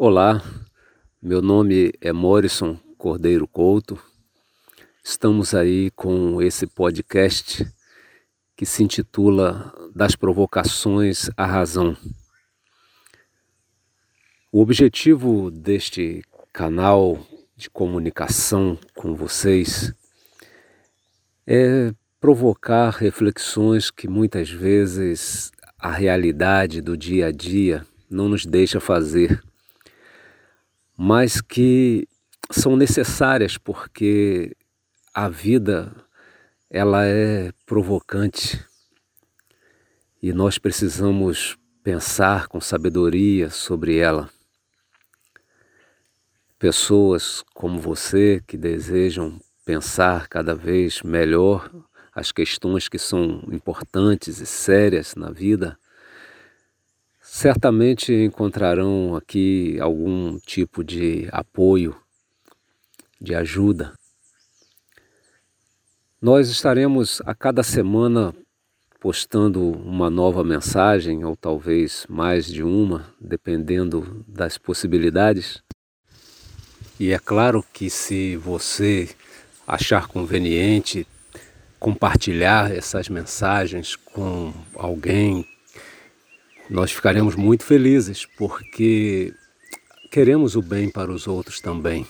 Olá, meu nome é Morrison Cordeiro Couto. Estamos aí com esse podcast que se intitula Das Provocações à Razão. O objetivo deste canal de comunicação com vocês é provocar reflexões que muitas vezes a realidade do dia a dia não nos deixa fazer mas que são necessárias porque a vida ela é provocante e nós precisamos pensar com sabedoria sobre ela. Pessoas como você que desejam pensar cada vez melhor as questões que são importantes e sérias na vida, certamente encontrarão aqui algum tipo de apoio, de ajuda. Nós estaremos a cada semana postando uma nova mensagem, ou talvez mais de uma, dependendo das possibilidades. E é claro que se você achar conveniente compartilhar essas mensagens com alguém nós ficaremos muito felizes porque queremos o bem para os outros também.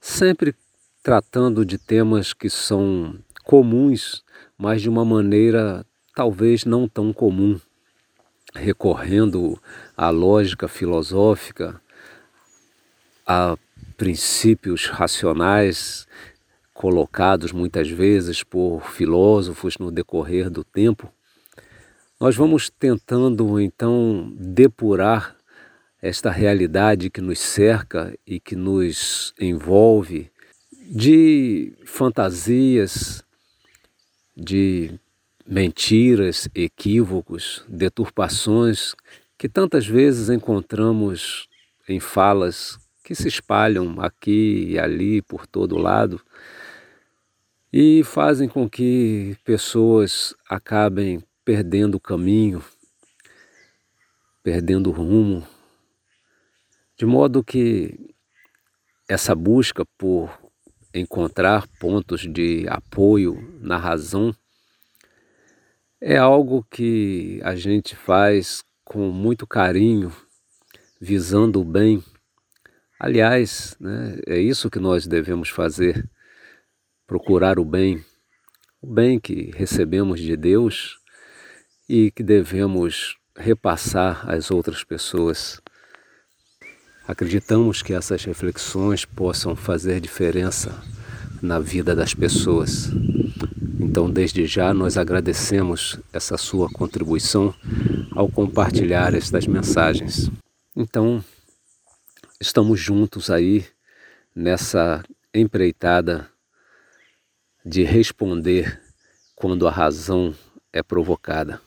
Sempre tratando de temas que são comuns, mas de uma maneira talvez não tão comum, recorrendo à lógica filosófica, a princípios racionais colocados muitas vezes por filósofos no decorrer do tempo nós vamos tentando então depurar esta realidade que nos cerca e que nos envolve de fantasias, de mentiras, equívocos, deturpações que tantas vezes encontramos em falas que se espalham aqui e ali por todo lado e fazem com que pessoas acabem perdendo o caminho, perdendo o rumo, de modo que essa busca por encontrar pontos de apoio na razão é algo que a gente faz com muito carinho, visando o bem. Aliás, né, é isso que nós devemos fazer: procurar o bem, o bem que recebemos de Deus e que devemos repassar às outras pessoas. Acreditamos que essas reflexões possam fazer diferença na vida das pessoas. Então, desde já, nós agradecemos essa sua contribuição ao compartilhar estas mensagens. Então, estamos juntos aí nessa empreitada de responder quando a razão é provocada.